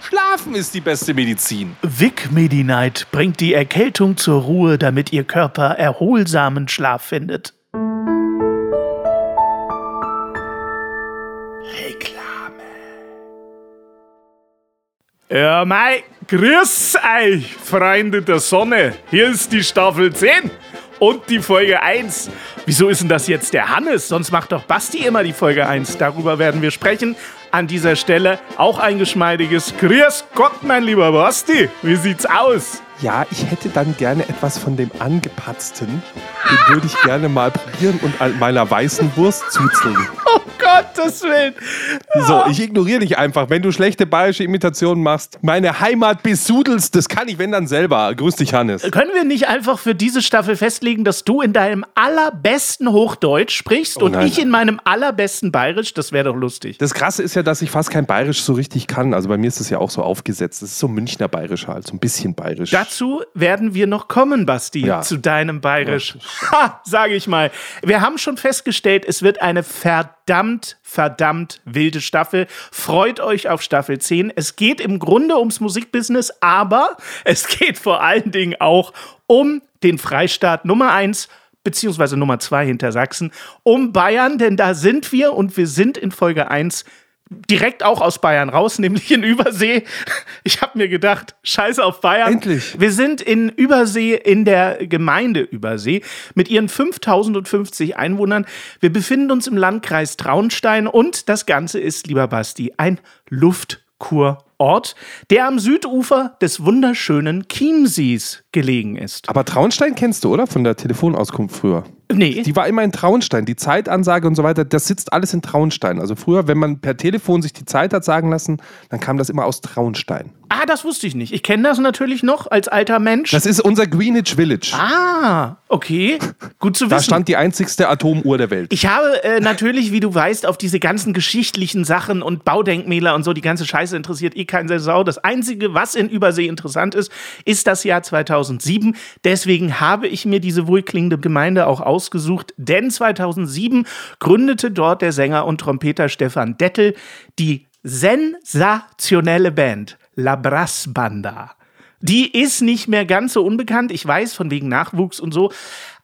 Schlafen ist die beste Medizin. Vic Medi-Night bringt die Erkältung zur Ruhe, damit Ihr Körper erholsamen Schlaf findet. Reklame. Ja, mei, grüß euch, Freunde der Sonne. Hier ist die Staffel 10 und die Folge 1. Wieso ist denn das jetzt der Hannes? Sonst macht doch Basti immer die Folge 1. Darüber werden wir sprechen. An dieser Stelle auch ein geschmeidiges Grüß Gott, mein lieber Basti. Wie sieht's aus? Ja, ich hätte dann gerne etwas von dem Angepatzten. Den würde ich gerne mal probieren und an meiner weißen Wurst zuzeln. Oh Gottes Willen. So, ich ignoriere dich einfach. Wenn du schlechte bayerische Imitationen machst, meine Heimat besudelst, das kann ich, wenn dann selber. Grüß dich, Hannes. Können wir nicht einfach für diese Staffel festlegen, dass du in deinem allerbesten Hochdeutsch sprichst oh und ich in meinem allerbesten Bayerisch? Das wäre doch lustig. Das Krasse ist ja, dass ich fast kein Bayerisch so richtig kann. Also bei mir ist das ja auch so aufgesetzt. Das ist so Münchner Bayerisch halt, so ein bisschen Bayerisch. Dazu werden wir noch kommen, Basti, ja. zu deinem Bayerisch. Ja. Ha, sage ich mal. Wir haben schon festgestellt, es wird eine verdammt, verdammt wilde Staffel. Freut euch auf Staffel 10. Es geht im Grunde ums Musikbusiness, aber es geht vor allen Dingen auch um den Freistaat Nummer 1 beziehungsweise Nummer 2 hinter Sachsen, um Bayern, denn da sind wir und wir sind in Folge 1 direkt auch aus Bayern raus, nämlich in Übersee. Ich habe mir gedacht, scheiße auf Bayern. Endlich. Wir sind in Übersee, in der Gemeinde Übersee, mit ihren 5050 Einwohnern. Wir befinden uns im Landkreis Traunstein und das Ganze ist, lieber Basti, ein Luftkurort, der am Südufer des wunderschönen Chiemsees gelegen ist. Aber Traunstein kennst du, oder? Von der Telefonauskunft früher. Nee. Die war immer in Traunstein. Die Zeitansage und so weiter, das sitzt alles in Traunstein. Also früher, wenn man per Telefon sich die Zeit hat sagen lassen, dann kam das immer aus Traunstein. Ah, das wusste ich nicht. Ich kenne das natürlich noch als alter Mensch. Das ist unser Greenwich Village. Ah, okay. Gut zu wissen. Da stand die einzigste Atomuhr der Welt. Ich habe äh, natürlich, wie du weißt, auf diese ganzen geschichtlichen Sachen und Baudenkmäler und so, die ganze Scheiße interessiert eh keinen Sau. Das Einzige, was in Übersee interessant ist, ist das Jahr 2007. Deswegen habe ich mir diese wohlklingende Gemeinde auch ausgesucht, denn 2007 gründete dort der Sänger und Trompeter Stefan Dettel die sensationelle Band La Brass Banda. Die ist nicht mehr ganz so unbekannt. Ich weiß, von wegen Nachwuchs und so.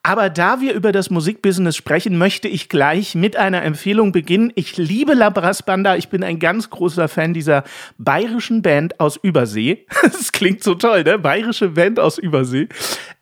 Aber da wir über das Musikbusiness sprechen, möchte ich gleich mit einer Empfehlung beginnen. Ich liebe La Brass Banda. Ich bin ein ganz großer Fan dieser bayerischen Band aus Übersee. Das klingt so toll, ne? Bayerische Band aus Übersee.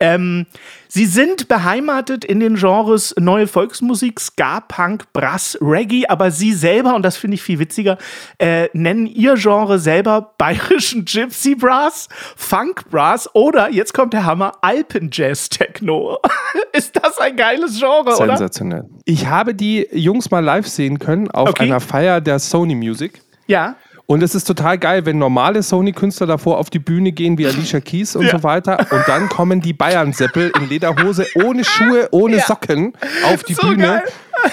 Ähm, Sie sind beheimatet in den Genres neue Volksmusik, Ska, Punk, Brass, Reggae, aber Sie selber, und das finde ich viel witziger, äh, nennen Ihr Genre selber bayerischen Gypsy Brass, Funk Brass oder, jetzt kommt der Hammer, Alpenjazz Techno. Ist das ein geiles Genre, oder? Sensationell. Ich habe die Jungs mal live sehen können auf okay. einer Feier der Sony Music. Ja. Und es ist total geil, wenn normale Sony-Künstler davor auf die Bühne gehen, wie Alicia Keys und ja. so weiter. Und dann kommen die Bayern-Seppel in Lederhose, ohne Schuhe, ohne ja. Socken auf die so Bühne. Geil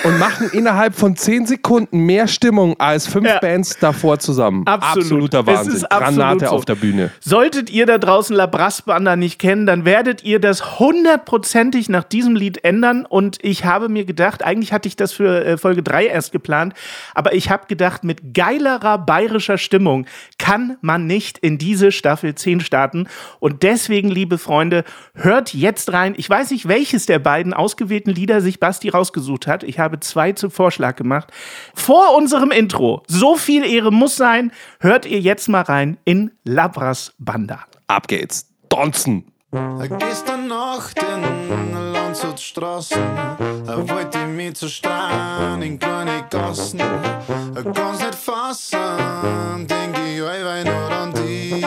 und machen innerhalb von 10 Sekunden mehr Stimmung als fünf ja. Bands davor zusammen. Absolut. Absoluter Wahnsinn. Ist Granate so. auf der Bühne. Solltet ihr da draußen La Brassbanda nicht kennen, dann werdet ihr das hundertprozentig nach diesem Lied ändern. Und ich habe mir gedacht, eigentlich hatte ich das für äh, Folge 3 erst geplant, aber ich habe gedacht, mit geilerer bayerischer Stimmung kann man nicht in diese Staffel 10 starten. Und deswegen, liebe Freunde, hört jetzt rein. Ich weiß nicht, welches der beiden ausgewählten Lieder sich Basti rausgesucht hat. Ich habe zwei zum Vorschlag gemacht. Vor unserem Intro, so viel Ehre muss sein, hört ihr jetzt mal rein in Labras Banda. Ab geht's. Donzen. Gestern Nacht in Landschaftstraßen wollte ich mich zu strahlen in kleine Gassen. Kann's nicht fassen, denke ich allweil nur an dich.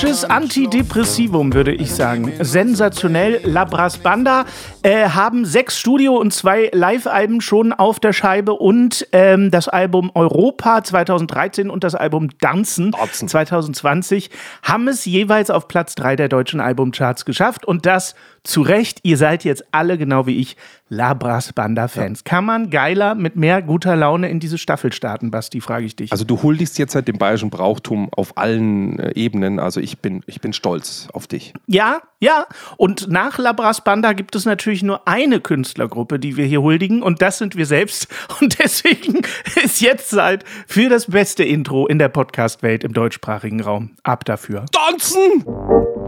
Bayerisches Antidepressivum, würde ich sagen. Sensationell. Labras Banda äh, haben sechs Studio- und zwei Live-Alben schon auf der Scheibe und ähm, das Album Europa 2013 und das Album Danzen 2020 haben es jeweils auf Platz drei der deutschen Albumcharts geschafft und das zu Recht. Ihr seid jetzt alle genau wie ich Labras Banda-Fans. Kann man geiler mit mehr guter Laune in diese Staffel starten, Basti, frage ich dich. Also du huldigst jetzt halt dem bayerischen Brauchtum auf allen äh, Ebenen. Also ich bin, ich bin stolz auf dich. Ja, ja. Und nach Labras Banda gibt es natürlich nur eine Künstlergruppe, die wir hier huldigen. Und das sind wir selbst. Und deswegen ist jetzt Zeit für das beste Intro in der Podcast-Welt im deutschsprachigen Raum. Ab dafür. Tanzen!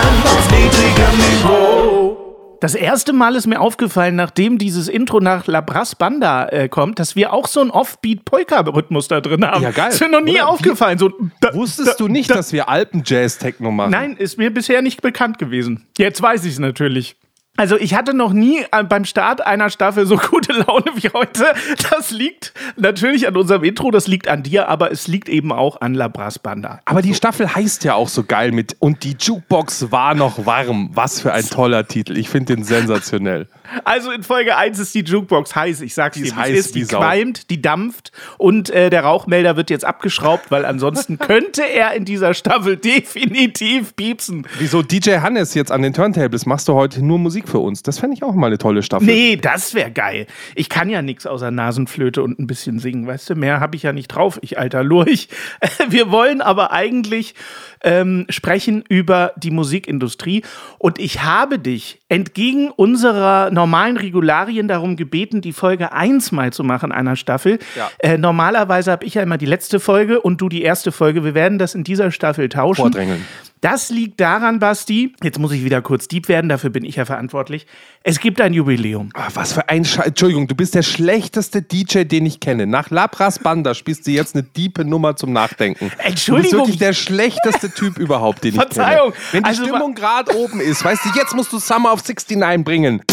Das erste Mal ist mir aufgefallen, nachdem dieses Intro nach La Brass Banda äh, kommt, dass wir auch so einen Offbeat-Polka-Rhythmus da drin haben. Ja, geil. Ist mir noch nie Oder? aufgefallen. So, da, Wusstest du nicht, dass wir Alpen-Jazz-Techno machen? Nein, ist mir bisher nicht bekannt gewesen. Jetzt weiß ich es natürlich. Also ich hatte noch nie äh, beim Start einer Staffel so gute Laune wie heute. Das liegt natürlich an unserem Intro, das liegt an dir, aber es liegt eben auch an La Brass Banda. Aber die Staffel heißt ja auch so geil mit Und die Jukebox war noch warm. Was für ein toller Titel. Ich finde den sensationell. Also in Folge 1 ist die Jukebox heiß. Ich sag's Die dir, es heiß ist. Die qualmt, die dampft und äh, der Rauchmelder wird jetzt abgeschraubt, weil ansonsten könnte er in dieser Staffel definitiv piepsen. Wieso DJ Hannes jetzt an den Turntables machst du heute nur Musik für uns? Das fände ich auch mal eine tolle Staffel. Nee, das wäre geil. Ich kann ja nichts außer Nasenflöte und ein bisschen singen, weißt du? Mehr habe ich ja nicht drauf, ich alter Lurch. Wir wollen aber eigentlich ähm, sprechen über die Musikindustrie und ich habe dich entgegen unserer normalen Regularien darum gebeten, die Folge 1 mal zu machen einer Staffel. Ja. Äh, normalerweise habe ich ja immer die letzte Folge und du die erste Folge. Wir werden das in dieser Staffel tauschen. Vordrängeln. Das liegt daran, Basti, jetzt muss ich wieder kurz deep werden, dafür bin ich ja verantwortlich. Es gibt ein Jubiläum. Ah, was für ein Scheiß. Entschuldigung, du bist der schlechteste DJ, den ich kenne. Nach Labras Banda spielst du jetzt eine diepe Nummer zum Nachdenken. Entschuldigung. Du bist wirklich der schlechteste Typ überhaupt, den ich Verzeihung. kenne. Wenn die Also, Stimmung gerade oben ist, weißt du, jetzt musst du Summer of 69 bringen.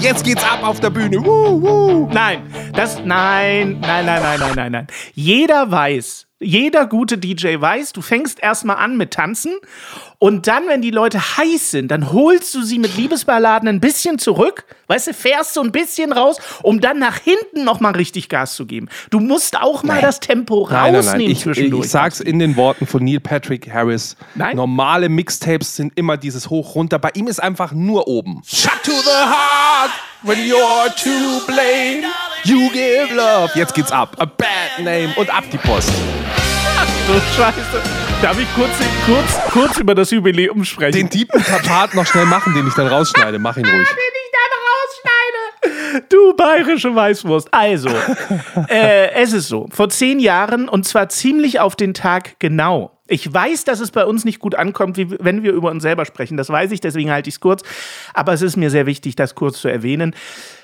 Jetzt geht's ab auf der Bühne. Woo, woo. Nein, das, nein, nein, nein, nein, nein, nein, nein. Jeder weiß, jeder gute DJ weiß, du fängst erstmal an mit Tanzen und dann, wenn die Leute heiß sind, dann holst du sie mit Liebesballaden ein bisschen zurück, weißt du, fährst so ein bisschen raus, um dann nach hinten nochmal richtig Gas zu geben. Du musst auch mal das Tempo Nein, nein, rausnehmen nein. Ich, zwischendurch. ich sag's in den Worten von Neil Patrick Harris. Nein? Normale Mixtapes sind immer dieses Hoch runter. Bei ihm ist einfach nur oben. Shut to the heart when you're to blame. You give love. Jetzt geht's ab. A bad name und ab die Post. Du Scheiße. Darf ich kurz, kurz, kurz über das Jubiläum sprechen? Den tiefen Part noch schnell machen, den ich dann rausschneide. Mach ihn ruhig. ich dann rausschneide. Du bayerische Weißwurst. Also, äh, es ist so. Vor zehn Jahren, und zwar ziemlich auf den Tag genau. Ich weiß, dass es bei uns nicht gut ankommt, wie, wenn wir über uns selber sprechen. Das weiß ich, deswegen halte ich es kurz. Aber es ist mir sehr wichtig, das kurz zu erwähnen.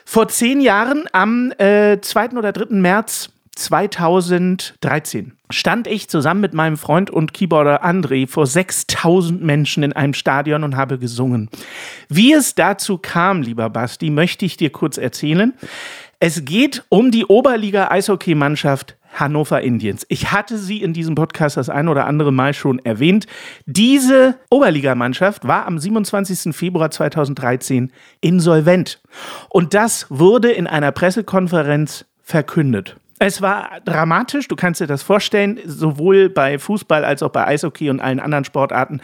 Vor zehn Jahren, am äh, 2. oder 3. März 2013 stand ich zusammen mit meinem Freund und Keyboarder André vor 6000 Menschen in einem Stadion und habe gesungen. Wie es dazu kam, lieber Basti, möchte ich dir kurz erzählen. Es geht um die Oberliga-Eishockeymannschaft Hannover Indians. Ich hatte sie in diesem Podcast das ein oder andere Mal schon erwähnt. Diese Oberligamannschaft war am 27. Februar 2013 insolvent. Und das wurde in einer Pressekonferenz verkündet. Es war dramatisch, du kannst dir das vorstellen, sowohl bei Fußball als auch bei Eishockey und allen anderen Sportarten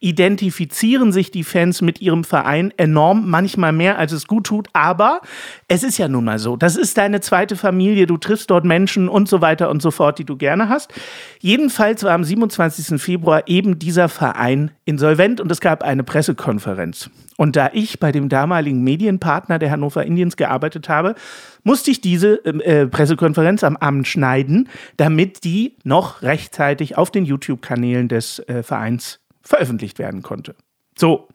identifizieren sich die Fans mit ihrem Verein enorm, manchmal mehr als es gut tut, aber es ist ja nun mal so, das ist deine zweite Familie, du triffst dort Menschen und so weiter und so fort, die du gerne hast. Jedenfalls war am 27. Februar eben dieser Verein insolvent und es gab eine Pressekonferenz. Und da ich bei dem damaligen Medienpartner der Hannover Indians gearbeitet habe, musste ich diese äh, Pressekonferenz am Abend schneiden, damit die noch rechtzeitig auf den YouTube-Kanälen des äh, Vereins veröffentlicht werden konnte. So.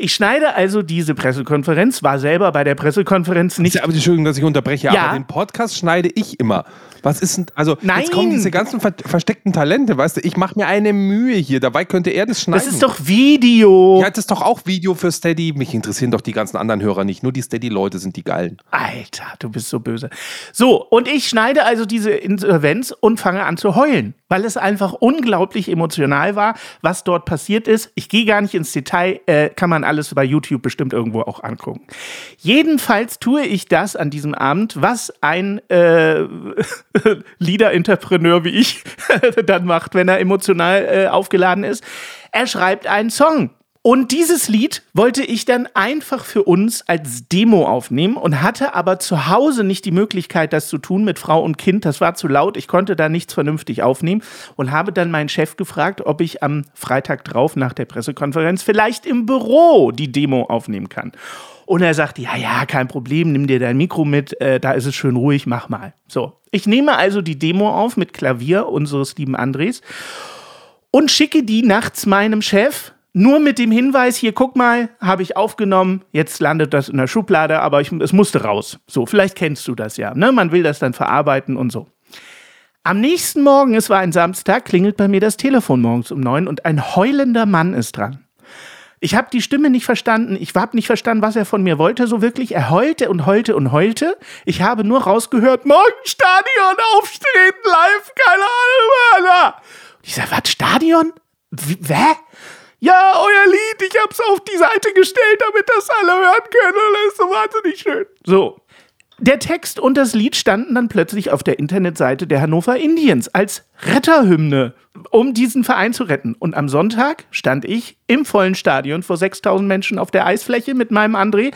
Ich schneide also diese Pressekonferenz, war selber bei der Pressekonferenz nicht. Aber Entschuldigung, dass ich unterbreche, Ja. aber den Podcast schneide ich immer. Was ist denn, also Nein. jetzt kommen diese ganzen ver versteckten Talente, weißt du, ich mache mir eine Mühe hier, dabei könnte er das schneiden. Das ist doch Video. Ja, das ist doch auch Video für Steady. Mich interessieren doch die ganzen anderen Hörer nicht. Nur die Steady-Leute sind die Geilen. Alter, du bist so böse. So, und ich schneide also diese Insolvenz und fange an zu heulen, weil es einfach unglaublich emotional war, was dort passiert ist. Ich gehe gar nicht ins Detail, äh, kann man alles bei YouTube bestimmt irgendwo auch angucken. Jedenfalls tue ich das an diesem Abend, was ein äh, Liederentrepreneur wie ich dann macht, wenn er emotional äh, aufgeladen ist. Er schreibt einen Song. Und dieses Lied wollte ich dann einfach für uns als Demo aufnehmen und hatte aber zu Hause nicht die Möglichkeit, das zu tun mit Frau und Kind. Das war zu laut. Ich konnte da nichts vernünftig aufnehmen und habe dann meinen Chef gefragt, ob ich am Freitag drauf nach der Pressekonferenz vielleicht im Büro die Demo aufnehmen kann. Und er sagt, ja, ja, kein Problem, nimm dir dein Mikro mit, äh, da ist es schön ruhig, mach mal. So, ich nehme also die Demo auf mit Klavier unseres lieben Andres und schicke die nachts meinem Chef. Nur mit dem Hinweis, hier guck mal, habe ich aufgenommen, jetzt landet das in der Schublade, aber ich, es musste raus. So, vielleicht kennst du das ja. Ne? Man will das dann verarbeiten und so. Am nächsten Morgen, es war ein Samstag, klingelt bei mir das Telefon morgens um neun und ein heulender Mann ist dran. Ich habe die Stimme nicht verstanden. Ich habe nicht verstanden, was er von mir wollte, so wirklich. Er heulte und heulte und heulte. Ich habe nur rausgehört, morgen Stadion auftreten, live, keine Ahnung. Alter. Ich sag, was, Stadion? Wie, wer? Ja, euer Lied, ich hab's auf die Seite gestellt, damit das alle hören können. Und das ist so wahnsinnig schön. So. Der Text und das Lied standen dann plötzlich auf der Internetseite der Hannover Indians als Retterhymne, um diesen Verein zu retten. Und am Sonntag stand ich im vollen Stadion vor 6000 Menschen auf der Eisfläche mit meinem André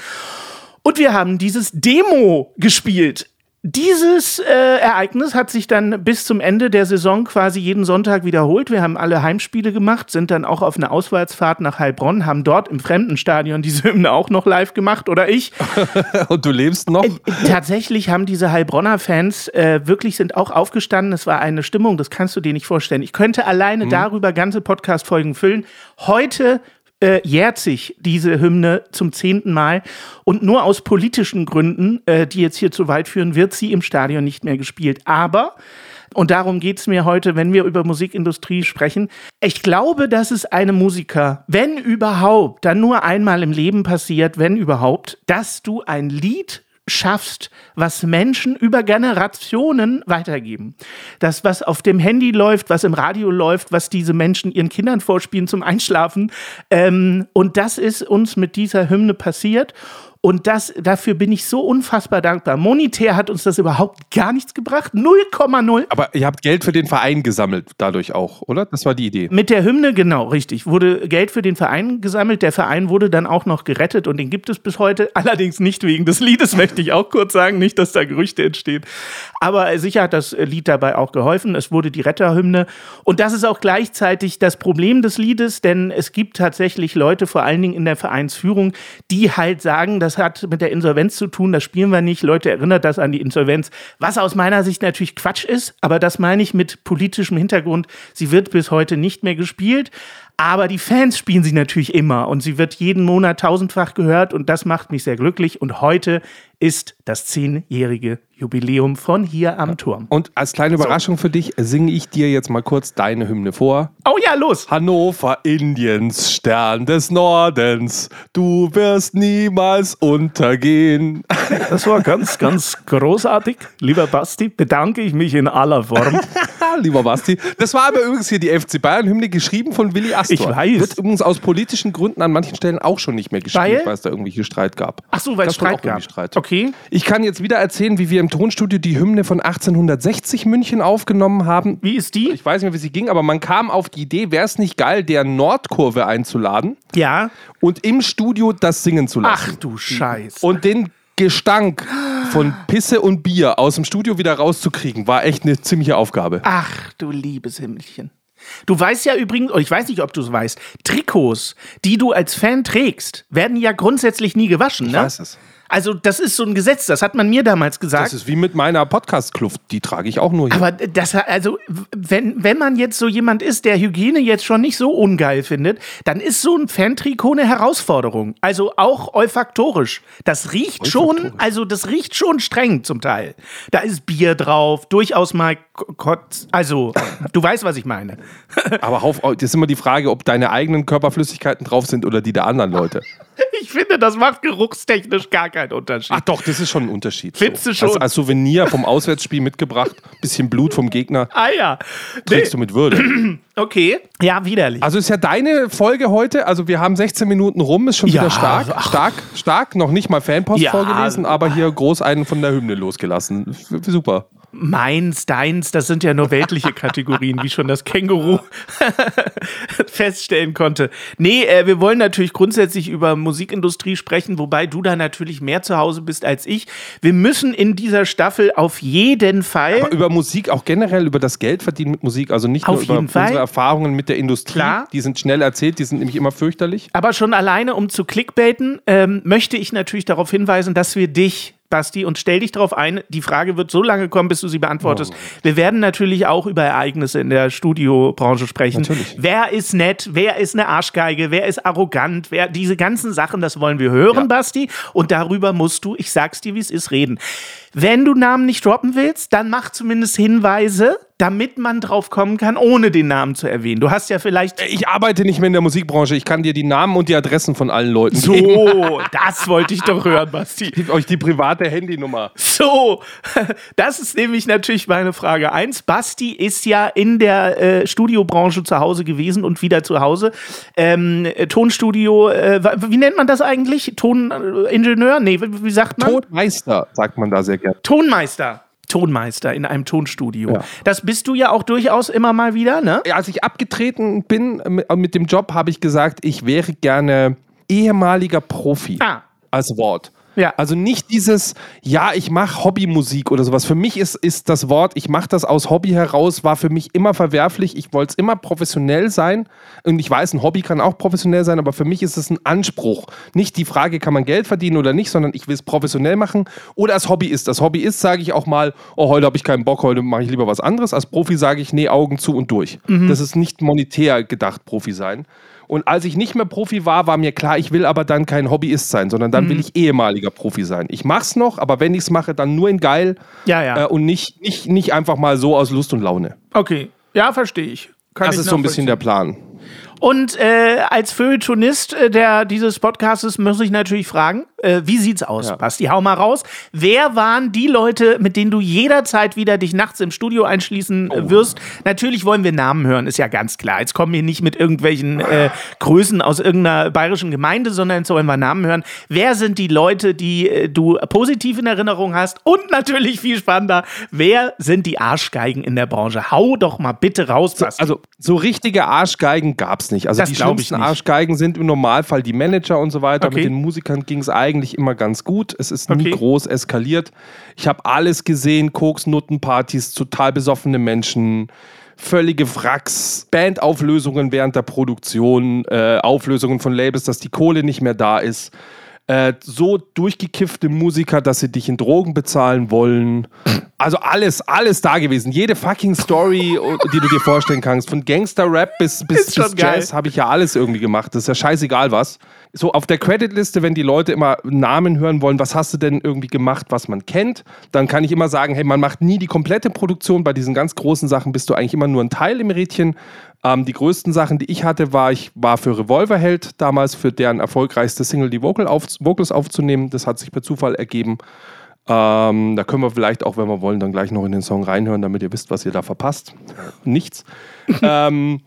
und wir haben dieses Demo gespielt. Dieses äh, Ereignis hat sich dann bis zum Ende der Saison quasi jeden Sonntag wiederholt. Wir haben alle Heimspiele gemacht, sind dann auch auf eine Auswärtsfahrt nach Heilbronn, haben dort im Fremdenstadion diese Hymne auch noch live gemacht oder ich. Und du lebst noch? Tatsächlich haben diese Heilbronner Fans äh, wirklich sind auch aufgestanden. Es war eine Stimmung, das kannst du dir nicht vorstellen. Ich könnte alleine darüber ganze Podcast-Folgen füllen. Heute äh, jährt sich diese Hymne zum zehnten Mal und nur aus politischen Gründen, äh, die jetzt hier zu weit führen, wird sie im Stadion nicht mehr gespielt. Aber und darum geht es mir heute, wenn wir über Musikindustrie sprechen. Ich glaube, dass es einem Musiker, wenn überhaupt, dann nur einmal im Leben passiert, wenn überhaupt, dass du ein Lied schaffst, was Menschen über Generationen weitergeben. Das, was auf dem Handy läuft, was im Radio läuft, was diese Menschen ihren Kindern vorspielen zum Einschlafen. Ähm, und das ist uns mit dieser Hymne passiert. Und das, dafür bin ich so unfassbar dankbar. Monetär hat uns das überhaupt gar nichts gebracht. 0,0. Aber ihr habt Geld für den Verein gesammelt, dadurch auch, oder? Das war die Idee. Mit der Hymne, genau, richtig. Wurde Geld für den Verein gesammelt. Der Verein wurde dann auch noch gerettet und den gibt es bis heute. Allerdings nicht wegen des Liedes, möchte ich auch kurz sagen. Nicht, dass da Gerüchte entstehen. Aber sicher hat das Lied dabei auch geholfen. Es wurde die Retterhymne. Und das ist auch gleichzeitig das Problem des Liedes, denn es gibt tatsächlich Leute, vor allen Dingen in der Vereinsführung, die halt sagen, das hat mit der Insolvenz zu tun, das spielen wir nicht. Leute, erinnert das an die Insolvenz. Was aus meiner Sicht natürlich Quatsch ist, aber das meine ich mit politischem Hintergrund. Sie wird bis heute nicht mehr gespielt. Aber die Fans spielen sie natürlich immer und sie wird jeden Monat tausendfach gehört und das macht mich sehr glücklich. Und heute ist das zehnjährige Jubiläum von hier am Turm. Und als kleine Überraschung für dich singe ich dir jetzt mal kurz deine Hymne vor. Oh ja, los! Hannover Indiens, Stern des Nordens, du wirst niemals untergehen. Das war ganz, ganz großartig. Lieber Basti, bedanke ich mich in aller Form. Lieber Basti. Das war aber übrigens hier die FC Bayern-Hymne, geschrieben von Willi Astor. Ich weiß. Wird übrigens aus politischen Gründen an manchen Stellen auch schon nicht mehr gespielt, Weil? es da irgendwelche Streit gab. Ach so, weil es Streit gab. Streit. Okay. Ich kann jetzt wieder erzählen, wie wir im Tonstudio die Hymne von 1860 München aufgenommen haben. Wie ist die? Ich weiß nicht mehr, wie sie ging, aber man kam auf die Idee, wäre es nicht geil, der Nordkurve einzuladen Ja. und im Studio das singen zu lassen. Ach du Scheiß. Und den Gestank von Pisse und Bier aus dem Studio wieder rauszukriegen, war echt eine ziemliche Aufgabe. Ach du liebes Himmelchen. Du weißt ja übrigens, oh, ich weiß nicht, ob du es weißt, Trikots, die du als Fan trägst, werden ja grundsätzlich nie gewaschen, Ich ne? weiß es. Also, das ist so ein Gesetz, das hat man mir damals gesagt. Das ist wie mit meiner Podcast-Kluft. Die trage ich auch nur hier. Aber das, also, wenn, wenn man jetzt so jemand ist, der Hygiene jetzt schon nicht so ungeil findet, dann ist so ein Fantrikot eine Herausforderung. Also auch olfaktorisch. Das riecht schon, also das riecht schon streng zum Teil. Da ist Bier drauf, durchaus mal Kotz. Also, du weißt, was ich meine. Aber auf, das ist immer die Frage, ob deine eigenen Körperflüssigkeiten drauf sind oder die der anderen Leute. Ich finde, das macht geruchstechnisch gar keinen Unterschied. Ach doch, das ist schon ein Unterschied. Findest du Als, schon? als Souvenir vom Auswärtsspiel mitgebracht, bisschen Blut vom Gegner, ah ja. Nee, trägst du mit Würde. okay. Ja, widerlich. Also ist ja deine Folge heute, also wir haben 16 Minuten rum, ist schon Ja, wieder stark, ach. stark, stark, noch nicht mal Fanpost Ja. vorgelesen, aber hier groß einen von der Hymne losgelassen. Super. Meins, deins, das sind ja nur weltliche Kategorien, wie schon das Känguru feststellen konnte. Nee, äh, wir wollen natürlich grundsätzlich über Musikindustrie sprechen, wobei du da natürlich mehr zu Hause bist als ich. Wir müssen in dieser Staffel auf jeden Fall. Aber über Musik, auch generell über das Geld verdienen mit Musik, also nicht nur über Fall. unsere Erfahrungen mit der Industrie, Klar. die sind schnell erzählt, die sind nämlich immer fürchterlich. Aber schon alleine, um zu clickbaiten, ähm, möchte ich natürlich darauf hinweisen, dass wir dich, Basti, und stell dich darauf ein, die Frage wird so lange kommen, bis du sie beantwortest. Wir werden natürlich auch über Ereignisse in der Studiobranche sprechen. Natürlich. Wer ist nett, wer ist eine Arschgeige, wer ist arrogant, wer diese ganzen Sachen, das wollen wir hören, Ja. Basti. Und darüber musst du, ich sag's dir, wie es ist, reden. Wenn du Namen nicht droppen willst, dann mach zumindest Hinweise, damit man drauf kommen kann, ohne den Namen zu erwähnen. Du hast ja vielleicht Ich arbeite nicht mehr in der Musikbranche, ich kann dir die Namen und die Adressen von allen Leuten geben. so, das wollte ich doch hören, Basti. Ich gebe euch die private Handynummer. So, das ist nämlich natürlich meine Frage eins. Basti ist ja in der äh, Studiobranche zu Hause gewesen und wieder zu Hause. Ähm, äh, Tonstudio, äh, wie nennt man das eigentlich? Toningenieur? Nee, wie, wie sagt man? Tonmeister, sagt man da sehr gerne. Tonmeister. Tonmeister in einem Tonstudio. Ja. Das bist du ja auch durchaus immer mal wieder, ne? Als ich abgetreten bin äh, mit- mit dem Job, habe ich gesagt, ich wäre gerne ehemaliger Profi. Ah. Als Wort. Ja. Also nicht dieses, ja, ich mache Hobbymusik oder sowas. Für mich ist, ist das Wort, ich mache das aus Hobby heraus, war für mich immer verwerflich. Ich wollte es immer professionell sein. Und ich weiß, ein Hobby kann auch professionell sein, aber für mich ist es ein Anspruch. Nicht die Frage, kann man Geld verdienen oder nicht, sondern ich will es professionell machen. Oder als Hobby ist. Als Hobby ist, sage ich auch mal, oh, heute habe ich keinen Bock, heute mache ich lieber was anderes. Als Profi sage ich, nee, Augen zu und durch. Das ist nicht monetär gedacht, Profi sein. Und als ich nicht mehr Profi war, war mir klar, ich will aber dann kein Hobbyist sein, sondern dann will ich ehemaliger Profi sein. Ich mach's noch, aber wenn ich's mache, dann nur in geil Ja, ja. äh, und nicht, nicht, nicht einfach mal so aus Lust und Laune. Okay. Ja, verstehe ich. Kann Das ich ist so ein bisschen der Plan. Und äh, als Feuilletonist äh, der, dieses Podcastes muss ich natürlich fragen, äh, wie sieht's aus, Ja. Basti? Hau mal raus. Wer waren die Leute, mit denen du jederzeit wieder dich nachts im Studio einschließen Oh. äh, wirst? Natürlich wollen wir Namen hören, ist ja ganz klar. Jetzt kommen wir nicht mit irgendwelchen äh, Größen aus irgendeiner bayerischen Gemeinde, sondern jetzt wollen wir Namen hören. Wer sind die Leute, die äh, du positiv in Erinnerung hast? Und natürlich viel spannender, wer sind die Arschgeigen in der Branche? Hau doch mal bitte raus, Basti. Also so richtige Arschgeigen gab's nicht. Also Das die schlimmsten. Arschgeigen sind im Normalfall die Manager und so weiter. Okay. Mit den Musikern ging es eigentlich immer ganz gut. Es ist nie Okay. groß eskaliert. Ich habe alles gesehen, Koks-Nuttenpartys, total besoffene Menschen, völlige Wracks, Bandauflösungen während der Produktion, äh, Auflösungen von Labels, dass die Kohle nicht mehr da ist. Äh, so durchgekiffte Musiker, dass sie dich in Drogen bezahlen wollen. Also alles, alles da gewesen. Jede fucking Story, die du dir vorstellen kannst. Von Gangster-Rap bis, bis, bis Jazz habe ich ja alles irgendwie gemacht. Das ist ja scheißegal was. So auf der Creditliste, wenn die Leute immer Namen hören wollen, was hast du denn irgendwie gemacht, was man kennt, dann kann ich immer sagen, hey, man macht nie die komplette Produktion. Bei diesen ganz großen Sachen bist du eigentlich immer nur ein Teil im Rädchen. Ähm, die größten Sachen, die ich hatte, war, ich war für Revolverheld damals für deren erfolgreichste Single die Vocal auf, Vocals aufzunehmen. Das hat sich per Zufall ergeben. Ähm, da können wir vielleicht auch, wenn wir wollen, dann gleich noch in den Song reinhören, damit ihr wisst, was ihr da verpasst. Nichts. ähm,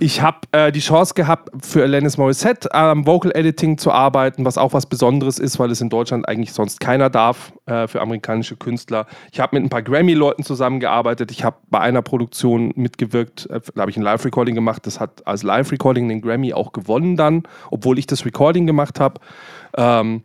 ich habe äh, die Chance gehabt, für Alanis Morissette am Vocal Editing zu arbeiten, was auch was Besonderes ist, weil es in Deutschland eigentlich sonst keiner darf äh, für amerikanische Künstler. Ich habe mit ein paar Grammy-Leuten zusammengearbeitet. Ich habe bei einer Produktion mitgewirkt, äh, da habe ich ein Live-Recording gemacht. Das hat als Live-Recording den Grammy auch gewonnen dann, obwohl ich das Recording gemacht habe. Ähm,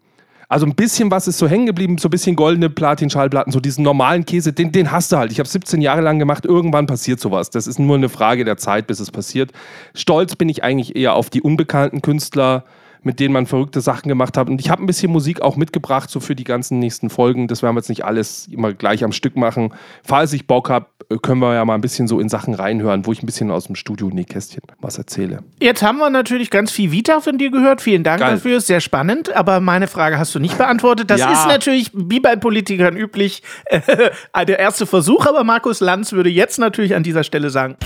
Also ein bisschen was ist so hängen geblieben, so ein bisschen goldene Platin-Schallplatten, so diesen normalen Käse, den, den hast du halt. Ich habe 17 Jahre lang gemacht, irgendwann passiert sowas. Das ist nur eine Frage der Zeit, bis es passiert. Stolz bin ich eigentlich eher auf die unbekannten Künstler, mit denen man verrückte Sachen gemacht hat. Und ich habe ein bisschen Musik auch mitgebracht, so für die ganzen nächsten Folgen. Das werden wir jetzt nicht alles immer gleich am Stück machen. Falls ich Bock habe, können wir ja mal ein bisschen so in Sachen reinhören, wo ich ein bisschen aus dem Studio Nähkästchen was erzähle. Jetzt haben wir natürlich ganz viel Vita von dir gehört. Vielen Dank Geil. dafür. Ist sehr spannend. Aber meine Frage hast du nicht beantwortet. Das Ja. ist natürlich wie bei Politikern üblich äh, der erste Versuch. Aber Markus Lanz würde jetzt natürlich an dieser Stelle sagen.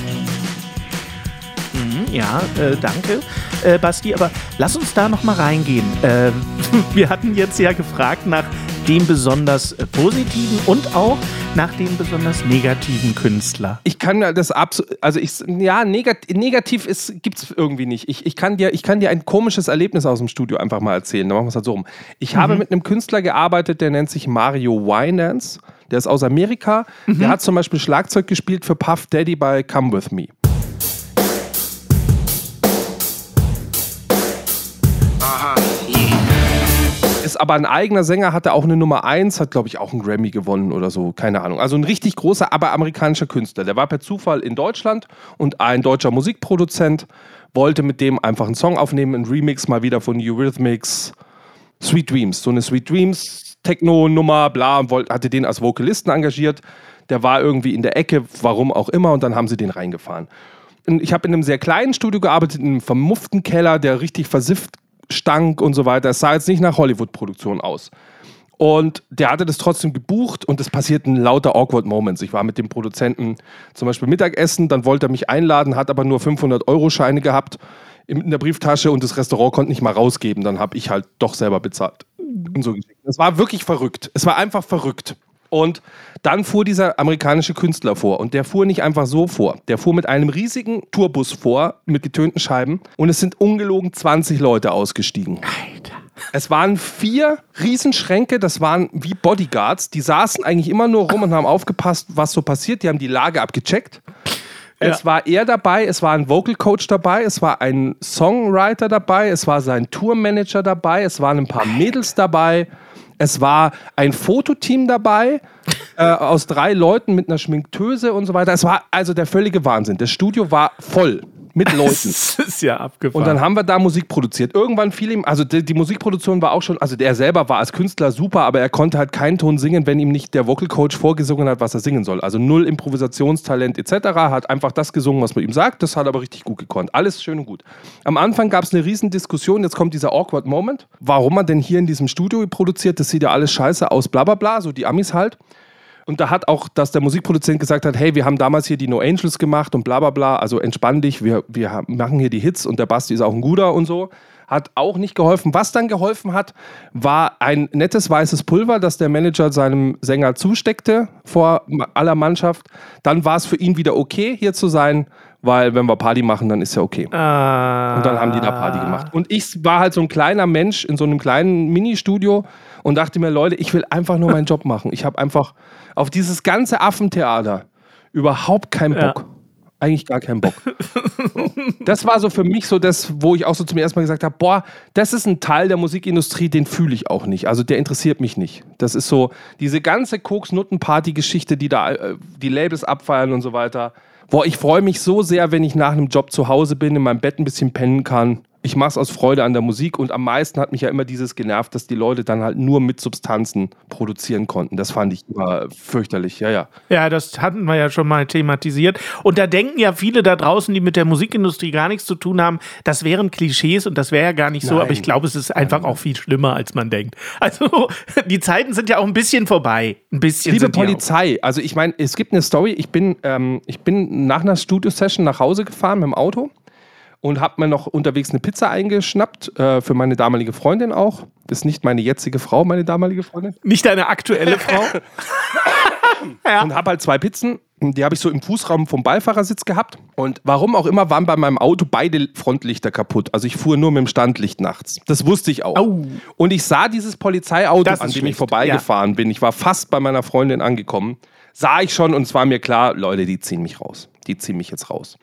Mhm, Ja, äh, danke, äh, Basti. Aber lass uns da noch mal reingehen. Ähm, wir hatten jetzt ja gefragt nach dem besonders äh, positiven und auch nach dem besonders negativen Künstler. Ich kann das absolut, also ich, ja, negat, negativ ist, gibt's irgendwie nicht. Ich, ich, kann dir, ich kann dir ein komisches Erlebnis aus dem Studio einfach mal erzählen. Dann machen wir es halt so rum. Ich habe mit einem Künstler gearbeitet, der nennt sich Mario Winans. Der ist aus Amerika. Der hat zum Beispiel Schlagzeug gespielt für Puff Daddy bei Come With Me. Aber ein eigener Sänger, hatte auch eine Nummer 1, hat glaube ich auch einen Grammy gewonnen oder so, keine Ahnung. Also ein richtig großer, aber amerikanischer Künstler. Der war per Zufall in Deutschland und ein deutscher Musikproduzent wollte mit dem einfach einen Song aufnehmen, einen Remix mal wieder von Eurythmics Sweet Dreams. So eine Sweet Dreams Techno-Nummer, bla, hatte den als Vokalisten engagiert. Der war irgendwie in der Ecke, warum auch immer, und dann haben sie den reingefahren. Ich habe in einem sehr kleinen Studio gearbeitet, in einem vermufften Keller, der richtig versifft stank und so weiter. Es sah jetzt nicht nach Hollywood-Produktion aus. Und der hatte das trotzdem gebucht und es passierten lauter awkward Moments. Ich war mit dem Produzenten zum Beispiel Mittagessen, dann wollte er mich einladen, hat aber nur 500-Euro-Scheine gehabt in der Brieftasche und das Restaurant konnte nicht mal rausgeben. Dann habe ich halt doch selber bezahlt. Und so. Es war wirklich verrückt. Es war einfach verrückt. Und dann fuhr dieser amerikanische Künstler vor. Und der fuhr nicht einfach so vor. Der fuhr mit einem riesigen Tourbus vor, mit getönten Scheiben. Und es sind ungelogen 20 Leute ausgestiegen. Alter. Es waren vier Riesenschränke, das waren wie Bodyguards. Die saßen eigentlich immer nur rum und haben aufgepasst, was so passiert. Die haben die Lage abgecheckt. Es war er dabei, es war ein Vocal Coach dabei, es war ein Songwriter dabei, es war sein Tourmanager dabei, es waren ein paar Mädels dabei, es war ein Fototeam dabei äh, aus drei Leuten mit einer Schminktöse und so weiter. Es war also der völlige Wahnsinn. Das Studio war voll mit Leuten. Das ist ja abgefahren. Und dann haben wir da Musik produziert. Irgendwann fiel ihm, also die, die Musikproduktion war auch schon, also der selber war als Künstler super, aber er konnte halt keinen Ton singen, wenn ihm nicht der Vocal Coach vorgesungen hat, was er singen soll. Also null Improvisationstalent etc. Hat einfach das gesungen, was man ihm sagt. Das hat aber richtig gut gekonnt. Alles schön und gut. Am Anfang gab es eine riesen Diskussion. Jetzt kommt dieser awkward Moment. Warum man denn hier in diesem Studio produziert? Das sieht ja alles scheiße aus, bla bla bla, so die Amis halt. Und da hat auch, dass der Musikproduzent gesagt hat, hey, wir haben damals hier die No Angels gemacht und bla bla bla, also entspann dich, wir, wir machen hier die Hits und der Basti ist auch ein guter und so. Hat auch nicht geholfen. Was dann geholfen hat, war ein nettes weißes Pulver, das der Manager seinem Sänger zusteckte vor aller Mannschaft. Dann war es für ihn wieder okay, hier zu sein, weil wenn wir Party machen, dann ist ja okay. Ah. Und dann haben die da Party gemacht. Und ich war halt so ein kleiner Mensch in so einem kleinen Ministudio und dachte mir, Leute, ich will einfach nur meinen Job machen. Ich habe einfach auf dieses ganze Affentheater überhaupt keinen Ja. Bock. Eigentlich gar keinen Bock. So. Das war so für mich so das, wo ich auch so zum ersten Mal gesagt habe, boah, das ist ein Teil der Musikindustrie, den fühle ich auch nicht. Also der interessiert mich nicht. Das ist so diese ganze Koks-Nutten-Party-Geschichte, die da äh, die Labels abfeiern und so weiter. Boah, ich freue mich so sehr, wenn ich nach einem Job zu Hause bin, in meinem Bett ein bisschen pennen kann. Ich mache es aus Freude an der Musik und am meisten hat mich ja immer dieses genervt, dass die Leute dann halt nur mit Substanzen produzieren konnten. Das fand ich immer fürchterlich, ja, ja. Ja, das hatten wir ja schon mal thematisiert. Und da denken ja viele da draußen, die mit der Musikindustrie gar nichts zu tun haben, das wären Klischees und das wäre ja gar nicht so. Nein. Aber ich glaube, es ist einfach auch viel schlimmer, als man denkt. Also, die Zeiten sind ja auch ein bisschen vorbei. Ein bisschen. Liebe. Polizei, also ich meine, es gibt eine Story. Ich bin, ähm, ich bin nach einer Studio-Session nach Hause gefahren mit dem Auto und habe mir noch unterwegs eine Pizza eingeschnappt, äh, für meine damalige Freundin auch. Das ist nicht meine jetzige Frau, meine damalige Freundin. Nicht deine aktuelle Frau. ja. Und habe halt zwei Pizzen. Die habe ich so im Fußraum vom Beifahrersitz gehabt. Und warum auch immer waren bei meinem Auto beide Frontlichter kaputt. Also ich fuhr nur mit dem Standlicht nachts. Das wusste ich auch. Au. Und ich sah dieses Polizeiauto, an dem ich schlecht. vorbeigefahren bin. Ich war fast bei meiner Freundin angekommen. Sah ich schon und es war mir klar, Leute, die ziehen mich raus. Die ziehen mich jetzt raus.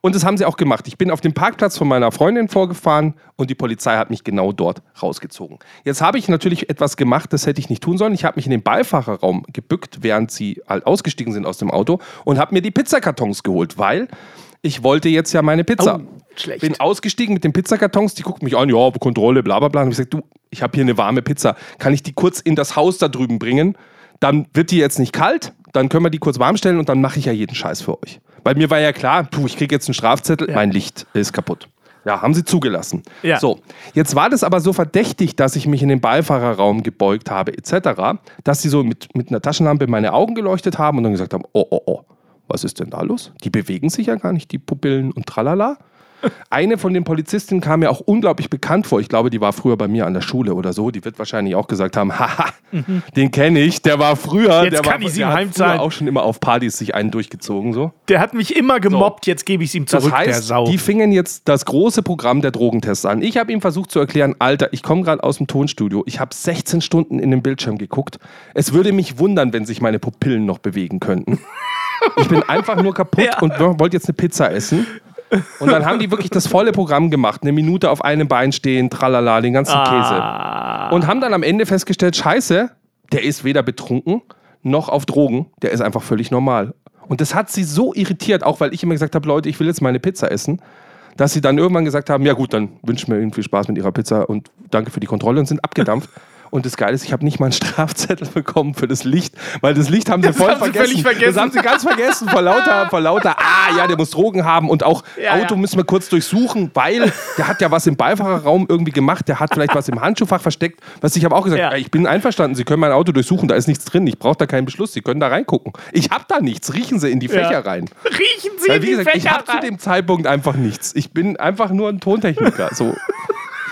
Und das haben sie auch gemacht. Ich bin auf dem Parkplatz von meiner Freundin vorgefahren und die Polizei hat mich genau dort rausgezogen. Jetzt habe ich natürlich etwas gemacht, das hätte ich nicht tun sollen. Ich habe mich in den Beifahrerraum gebückt, während sie halt ausgestiegen sind aus dem Auto und habe mir die Pizzakartons geholt, weil ich wollte jetzt ja meine Pizza. Oh, schlecht. Bin ausgestiegen mit den Pizzakartons, die guckt mich an, ja, Kontrolle, bla bla bla. Und ich gesagt, du, ich habe hier eine warme Pizza. Kann ich die kurz in das Haus da drüben bringen? Dann wird die jetzt nicht kalt, dann können wir die kurz warm stellen und dann mache ich ja jeden Scheiß für euch. Bei mir war ja klar, puh, ich kriege jetzt einen Strafzettel, mein Licht ist kaputt. Ja, haben sie zugelassen. Ja. So, jetzt war das aber so verdächtig, dass ich mich in den Beifahrerraum gebeugt habe, etc., dass sie so mit, mit einer Taschenlampe in meine Augen geleuchtet haben und dann gesagt haben: Oh, oh, oh, was ist denn da los? Die bewegen sich ja gar nicht, die Pupillen und tralala. Eine von den Polizistinnen kam mir auch unglaublich bekannt vor. Ich glaube, die war früher bei mir an der Schule oder so. Die wird wahrscheinlich auch gesagt haben: Haha, den kenne ich, der war früher. Jetzt der kann war, ich sie der hat früher auch schon immer auf Partys sich einen durchgezogen. So. Der hat mich immer gemobbt, jetzt gebe ich es ihm Das zurück, der heißt, Sau. die fingen jetzt das große Programm der Drogentests an. Ich habe ihm versucht zu erklären, Alter, ich komme gerade aus dem Tonstudio, ich habe 16 Stunden in den Bildschirm geguckt. Es würde mich wundern, wenn sich meine Pupillen noch bewegen könnten. Ich bin einfach nur kaputt Ja. und wollte jetzt eine Pizza essen. Und dann haben die wirklich das volle Programm gemacht. Eine Minute auf einem Bein stehen, tralala, den ganzen Ah. Käse. Und haben dann am Ende festgestellt, scheiße, der ist weder betrunken noch auf Drogen, der ist einfach völlig normal. Und das hat sie so irritiert, auch weil ich immer gesagt habe, Leute, ich will jetzt meine Pizza essen, dass sie dann irgendwann gesagt haben, ja gut, dann wünschen wir Ihnen viel Spaß mit Ihrer Pizza und danke für die Kontrolle und sind abgedampft. Und das Geile ist, ich habe nicht mal einen Strafzettel bekommen für das Licht, weil das Licht haben sie voll haben sie vergessen. völlig vergessen. Das haben sie ganz vergessen, vor lauter, vor lauter, ah ja, der muss Drogen haben und auch Ja, Auto ja. müssen wir kurz durchsuchen, weil der hat ja was im Beifahrerraum irgendwie gemacht, der hat vielleicht was im Handschuhfach versteckt. Was ich habe auch gesagt, Ja. ich bin einverstanden, Sie können mein Auto durchsuchen, da ist nichts drin, ich brauche da keinen Beschluss, Sie können da reingucken. Ich habe da nichts, riechen Sie in die Fächer rein. Riechen Sie Weil, in die gesagt, ich Fächer habe zu rein. dem Zeitpunkt einfach nichts. Ich bin einfach nur ein Tontechniker. So.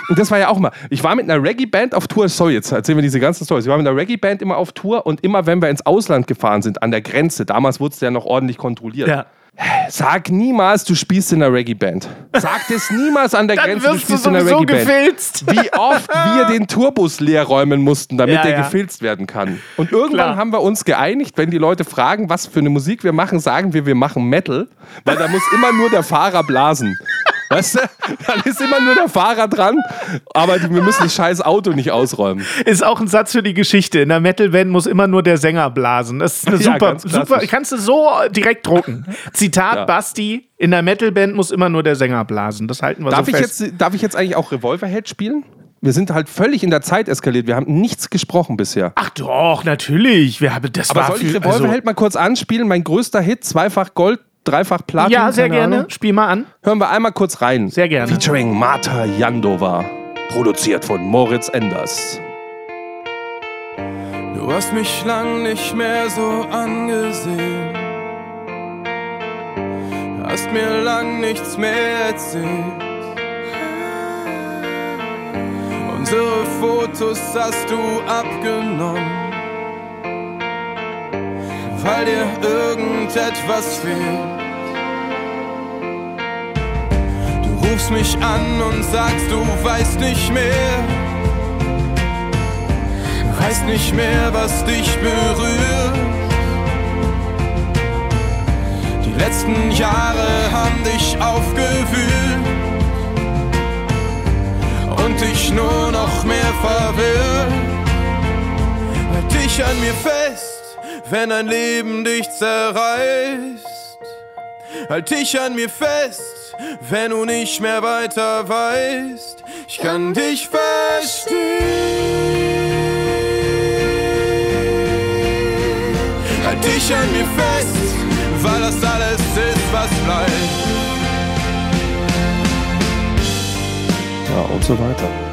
Und das war ja auch mal. Ich war mit einer Reggae-Band auf Tour. Sorry, jetzt erzählen wir diese ganzen Stories. Ich war mit einer Reggae-Band immer auf Tour und immer, wenn wir ins Ausland gefahren sind, an der Grenze, damals wurde es ja noch ordentlich kontrolliert. Ja. Sag niemals, du spielst in einer Reggae-Band. Sag das niemals an der Dann Grenze, du wirst du spielst in einer Reggae-Band. gefilzt. Wie oft wir den Tourbus leer räumen mussten, damit Ja, der ja. gefilzt werden kann. Und irgendwann Klar. haben wir uns geeinigt, wenn die Leute fragen, was für eine Musik wir machen, sagen wir, wir machen Metal, weil da muss immer nur der Fahrer blasen. Weißt du? Dann ist immer nur der Fahrer dran, aber wir müssen das scheiß Auto nicht ausräumen. Ist auch ein Satz für die Geschichte. In der Metal-Band muss immer nur der Sänger blasen. Das ist eine Ja, super, super. Kannst du so direkt drucken. Zitat Ja. Basti: In der Metal-Band muss immer nur der Sänger blasen. Das halten wir Darf so ich, fest. jetzt, darf ich jetzt eigentlich auch Revolverhead spielen? Wir sind halt völlig in der Zeit eskaliert. Wir haben nichts gesprochen bisher. Ach doch, natürlich. Wir haben das Aber war soll ich Revolverheld mal kurz anspielen? Mein größter Hit, zweifach Gold, dreifach Platin. Ja, sehr gerne. Ahnung. Spiel mal an. Hören wir einmal kurz rein. Sehr gerne. Featuring Martha Jandova. Produziert von Moritz Enders. Du hast mich lang nicht mehr so angesehen. Hast mir lang nichts mehr erzählt. Unsere Fotos hast du abgenommen. Weil dir irgendetwas fehlt. Du rufst mich an und sagst, du weißt nicht mehr. Weiß nicht mehr, was dich berührt. Die letzten Jahre haben dich aufgewühlt und dich nur noch mehr verwirrt. Halt dich an mir fest, wenn ein Leben dich zerreißt. Halt dich an mir fest, wenn du nicht mehr weiter weißt. Ich kann dich verstehen. Halt dich an mir fest, weil das alles ist, was bleibt. Ja, und so weiter.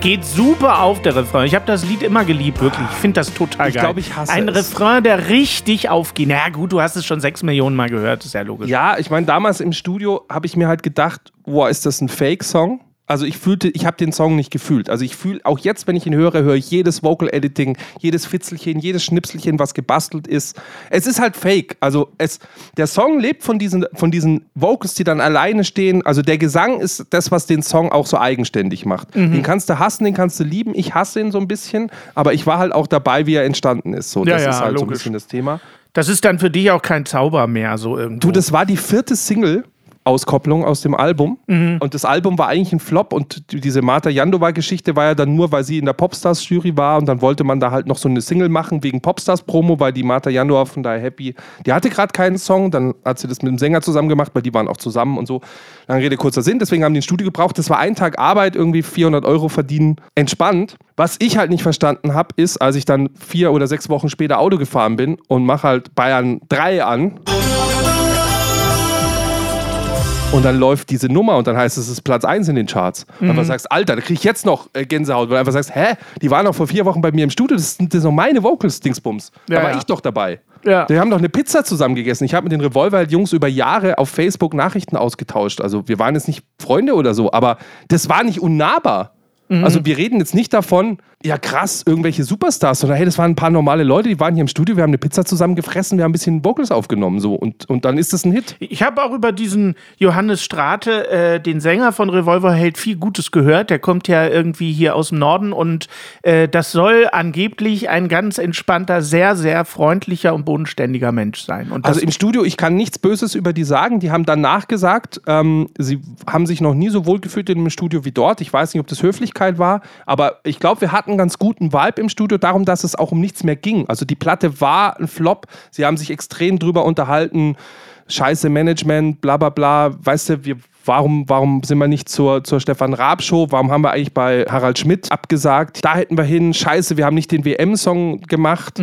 Geht super auf, der Refrain. Ich habe das Lied immer geliebt, wirklich. Ich finde das total Ich geil. glaub, ich hasse Ein es. Refrain, der richtig aufgeht. Na gut, du hast es schon sechs Millionen Mal gehört, ist ja logisch. Ja, ich meine, damals im Studio habe ich mir halt gedacht, boah, ist das ein Fake-Song? Also ich fühlte, ich habe den Song nicht gefühlt. Also ich fühle, auch jetzt, wenn ich ihn höre, höre ich jedes Vocal-Editing, jedes Fitzelchen, jedes Schnipselchen, was gebastelt ist. Es ist halt fake. Also es, der Song lebt von diesen, von diesen Vocals, die dann alleine stehen. Also der Gesang ist das, was den Song auch so eigenständig macht. Mhm. Den kannst du hassen, den kannst du lieben. Ich hasse ihn so ein bisschen, aber ich war halt auch dabei, wie er entstanden ist. So, Ja, das ja, ist halt so ein logisch. bisschen das Thema. Das ist dann für dich auch kein Zauber mehr, so irgendwo. Du, das war die vierte Single Musikauskopplung aus dem Album. Und das Album war eigentlich ein Flop und die- diese Marta Jandova-Geschichte war ja dann nur, weil sie in der Popstars-Jury war und dann wollte man da halt noch so eine Single machen wegen Popstars-Promo, weil die Marta Jandova von daher happy, die hatte gerade keinen Song, dann hat sie das mit dem Sänger zusammen gemacht, weil die waren auch zusammen und so. Lange Rede, kurzer Sinn, deswegen haben die ein Studio gebraucht. Das war ein Tag Arbeit, irgendwie 400 Euro verdienen, entspannt. Was ich halt nicht verstanden habe, ist, als ich dann vier oder sechs Wochen später Auto gefahren bin und mache halt Bayern 3 an. Und dann läuft diese Nummer und dann heißt es, es ist Platz 1 in den Charts. Und einfach sagst, Alter, da krieg ich jetzt noch äh, Gänsehaut. Weil du einfach sagst, hä, die waren noch vor vier Wochen bei mir im Studio, das sind, das meine Vocals-Dingsbums. Da Ja, war ja. ich doch dabei. Ja. Wir haben doch eine Pizza zusammen gegessen. Ich habe mit den Revolver-Jungs über Jahre auf Facebook Nachrichten ausgetauscht. Also wir waren jetzt nicht Freunde oder so, aber das war nicht unnahbar. Mhm. Also wir reden jetzt nicht davon, ja krass, irgendwelche Superstars, sondern hey, das waren ein paar normale Leute, die waren hier im Studio, wir haben eine Pizza zusammen gefressen, wir haben ein bisschen Vocals aufgenommen so und, und dann ist das ein Hit. Ich habe auch über diesen Johannes Strate, äh, den Sänger von Revolverheld, viel Gutes gehört. Der kommt ja irgendwie hier aus dem Norden und äh, das soll angeblich ein ganz entspannter, sehr, sehr freundlicher und bodenständiger Mensch sein. Also im Studio, ich kann nichts Böses über die sagen. Die haben danach gesagt, ähm, sie haben sich noch nie so wohl gefühlt in einem Studio wie dort. Ich weiß nicht, ob das Höflichkeit war, aber ich glaube, wir hatten einen ganz guten Vibe im Studio, darum, dass es auch um nichts mehr ging. Also die Platte war ein Flop. Sie haben sich extrem drüber unterhalten. Scheiße Management, bla bla bla. Weißt du, wir, warum, warum sind wir nicht zur, zur Stefan Raab Show? Warum haben wir eigentlich bei Harald Schmidt abgesagt? Da hätten wir hin. Scheiße, wir haben nicht den WM-Song gemacht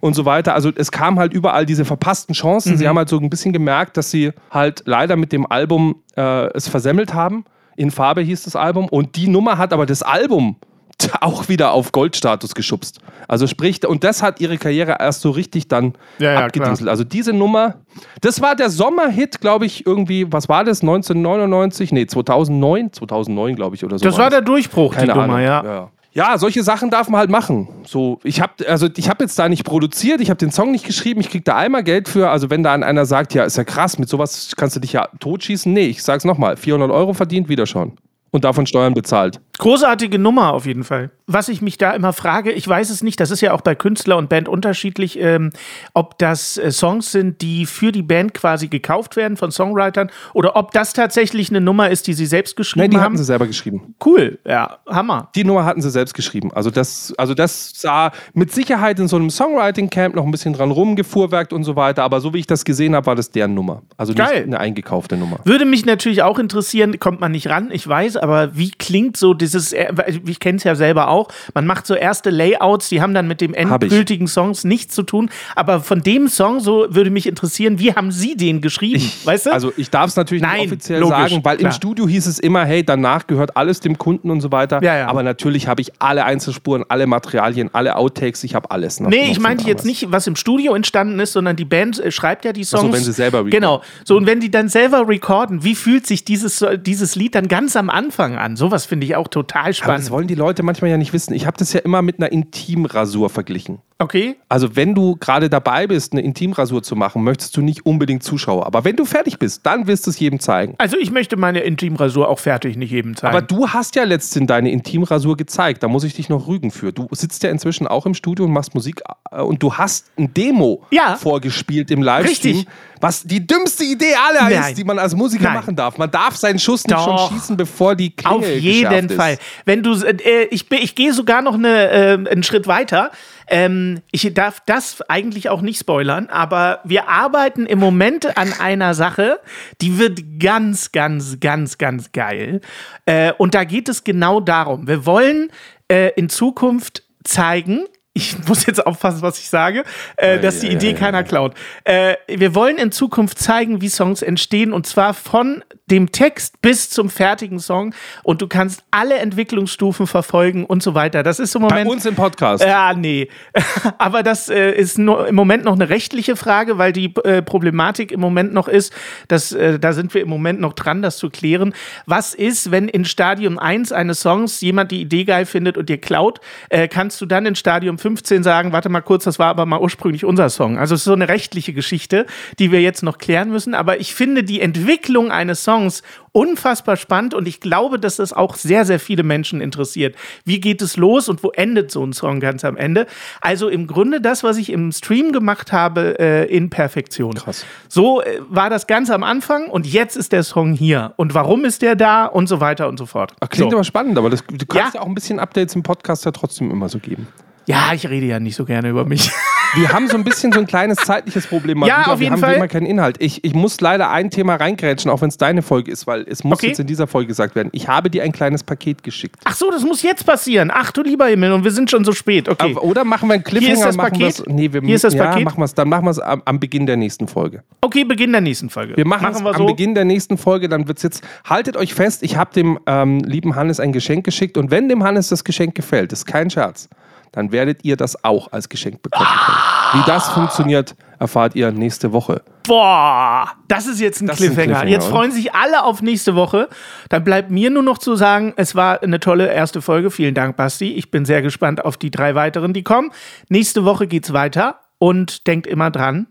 und so weiter. Also es kam halt überall diese verpassten Chancen. Sie haben halt so ein bisschen gemerkt, dass sie halt leider mit dem Album äh, es versemmelt haben. In Farbe hieß das Album. Und die Nummer hat aber das Album auch wieder auf Goldstatus geschubst. Also sprich, und das hat ihre Karriere erst so richtig dann Ja, ja, abgedingselt. Also diese Nummer, das war der Sommerhit, glaube ich, irgendwie, was war das, 1999? Nee, 2009, 2009, glaube ich, oder so. das war der das. Durchbruch, Keine die Nummer, Ahnung. ja. ja. Ja, solche Sachen darf man halt machen. So, ich habe also ich habe jetzt da nicht produziert, ich habe den Song nicht geschrieben, ich krieg da einmal Geld für. Also wenn da an einer sagt, ja, ist ja krass, mit sowas kannst du dich ja totschießen. Nee, ich sag's nochmal, 400 Euro verdient, wieder schon. Und davon Steuern bezahlt. Großartige Nummer auf jeden Fall. Was ich mich da immer frage, ich weiß es nicht, das ist ja auch bei Künstler und Band unterschiedlich, ähm, ob das äh, Songs sind, die für die Band quasi gekauft werden von Songwritern oder ob das tatsächlich eine Nummer ist, die sie selbst geschrieben Nein, die haben. hatten sie selber geschrieben. Cool, ja, Hammer. Die Nummer hatten sie selbst geschrieben. Also das, also das sah mit Sicherheit in so einem Songwriting-Camp noch ein bisschen dran rumgefuhrwerkt und so weiter. Aber so wie ich das gesehen habe, war das deren Nummer. Also nicht Geil. eine eingekaufte Nummer. Würde mich natürlich auch interessieren, kommt man nicht ran, ich weiß, aber wie klingt so dieses, äh, ich kenne es ja selber auch, man macht so erste Layouts, die haben dann mit dem ich. endgültigen Songs nichts zu tun, aber von dem Song so würde mich interessieren, wie haben Sie den geschrieben, weißt du? Also ich darf es natürlich Nein, nicht offiziell logisch, sagen, weil klar. im Studio hieß es immer, hey, danach gehört alles dem Kunden und so weiter. Ja, ja. Aber natürlich habe ich alle Einzelspuren, alle Materialien, alle Outtakes, ich habe alles. Noch, Nee, noch ich meinte jetzt nicht, was im Studio entstanden ist, sondern die Band äh, schreibt ja die Songs. so, wenn sie selber recorden. Genau. So, und wenn die dann selber recorden, wie fühlt sich dieses, dieses Lied dann ganz am Anfang an? Sowas finde ich auch total Aber spannend. das wollen die Leute manchmal ja nicht wissen. Ich habe das ja immer mit einer Intimrasur verglichen. Okay? Also wenn du gerade dabei bist, eine Intimrasur zu machen, möchtest du nicht unbedingt Zuschauer. Aber wenn du fertig bist, dann wirst du es jedem zeigen. Also ich möchte meine Intimrasur auch fertig nicht jedem zeigen. Aber du hast ja letztens deine Intimrasur gezeigt. Da muss ich dich noch rügen für. Du sitzt ja inzwischen auch im Studio und machst Musik äh, und du hast ein Demo Ja. vorgespielt im Livestream. Richtig. Was die dümmste Idee aller Nein. ist, die man als Musiker Nein. machen darf. Man darf seinen Schuss nicht Doch. schon schießen, bevor die Klinge Auf jeden Fall. Ist. Wenn du, äh, ich, bin- ich gehe sogar noch eine, äh, einen Schritt weiter. Ähm, ich darf das eigentlich auch nicht spoilern, aber wir arbeiten im Moment an einer Sache, die wird ganz, ganz, ganz, ganz geil. Äh, und da geht es genau darum. Wir wollen äh, in Zukunft zeigen, ich muss jetzt aufpassen, was ich sage, äh, dass die Idee keiner klaut. Äh, wir wollen in Zukunft zeigen, wie Songs entstehen und zwar von dem Text bis zum fertigen Song und du kannst alle Entwicklungsstufen verfolgen und so weiter. Das ist im Bei Moment. uns im Podcast. Ja, nee. Aber das äh, ist nur im Moment noch eine rechtliche Frage, weil die äh, Problematik im Moment noch ist, dass äh, da sind wir im Moment noch dran, das zu klären. Was ist, wenn in Stadium 1 eines Songs jemand die Idee geil findet und dir klaut, äh, kannst du dann in Stadium 5 2015 sagen, warte mal kurz, das war aber mal ursprünglich unser Song. Also es ist so eine rechtliche Geschichte, die wir jetzt noch klären müssen. Aber ich finde die Entwicklung eines Songs unfassbar spannend und ich glaube, dass das auch sehr, sehr viele Menschen interessiert. Wie geht es los und wo endet so ein Song ganz am Ende? Also im Grunde das, was ich im Stream gemacht habe, äh, in Perfektion. Krass. So äh, war das ganz am Anfang und jetzt ist der Song hier. Und warum ist der da und so weiter und so fort. Ach, klingt so. aber spannend, aber das, du kannst ja. Ja. auch ein bisschen Updates im Podcast ja trotzdem immer so geben. Ja, ich rede ja nicht so gerne über mich. Wir haben so ein bisschen so ein kleines zeitliches Problem. mal Ja, wieder. auf Wir jeden haben Fall. immer keinen Inhalt. Ich, ich muss leider ein Thema reingrätschen, auch wenn es deine Folge ist, weil es muss Okay. jetzt in dieser Folge gesagt werden. Ich habe dir ein kleines Paket geschickt. Ach so, das muss jetzt passieren. Ach du lieber Himmel, und wir sind schon so spät. Okay. Aber- Oder machen wir einen Cliffhanger? Hier ist das machen Paket. wir's- Nee, wir, Hier ist das ja, Paket. Machen wir's, dann machen wir es am, am Beginn der nächsten Folge. Okay, Beginn der nächsten Folge. Wir machen, es wir am so. Beginn der nächsten Folge, dann wird es jetzt. Haltet euch fest, ich habe dem ähm, lieben Hannes ein Geschenk geschickt und wenn dem Hannes das Geschenk gefällt, ist kein Scherz, dann werdet ihr das auch als Geschenk bekommen können. Wie das funktioniert, erfahrt ihr nächste Woche. Boah, das ist jetzt ein Das ist ein Cliffhanger. Cliffhanger, Jetzt freuen sich alle auf nächste Woche. Dann bleibt mir nur noch zu sagen, es war eine tolle erste Folge. Vielen Dank, Basti. Ich bin sehr gespannt auf die drei weiteren, die kommen. Nächste Woche geht's weiter und denkt immer dran,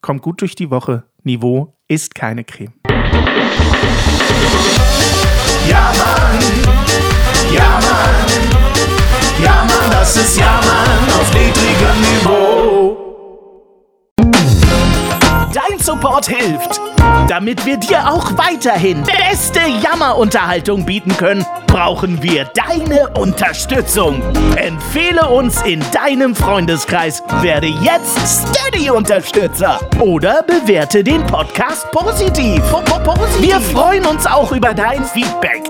kommt gut durch die Woche. Niveau ist keine Creme. Ja, Mann. Ja, Mann. Ja, Mann, das ist Ja, Mann auf niedrigem Niveau. Dein Support hilft. Damit wir dir auch weiterhin beste Jammerunterhaltung bieten können, brauchen wir deine Unterstützung. Empfehle uns in deinem Freundeskreis, werde jetzt Steady-Unterstützer oder bewerte den Podcast positiv. Wir freuen uns auch über dein Feedback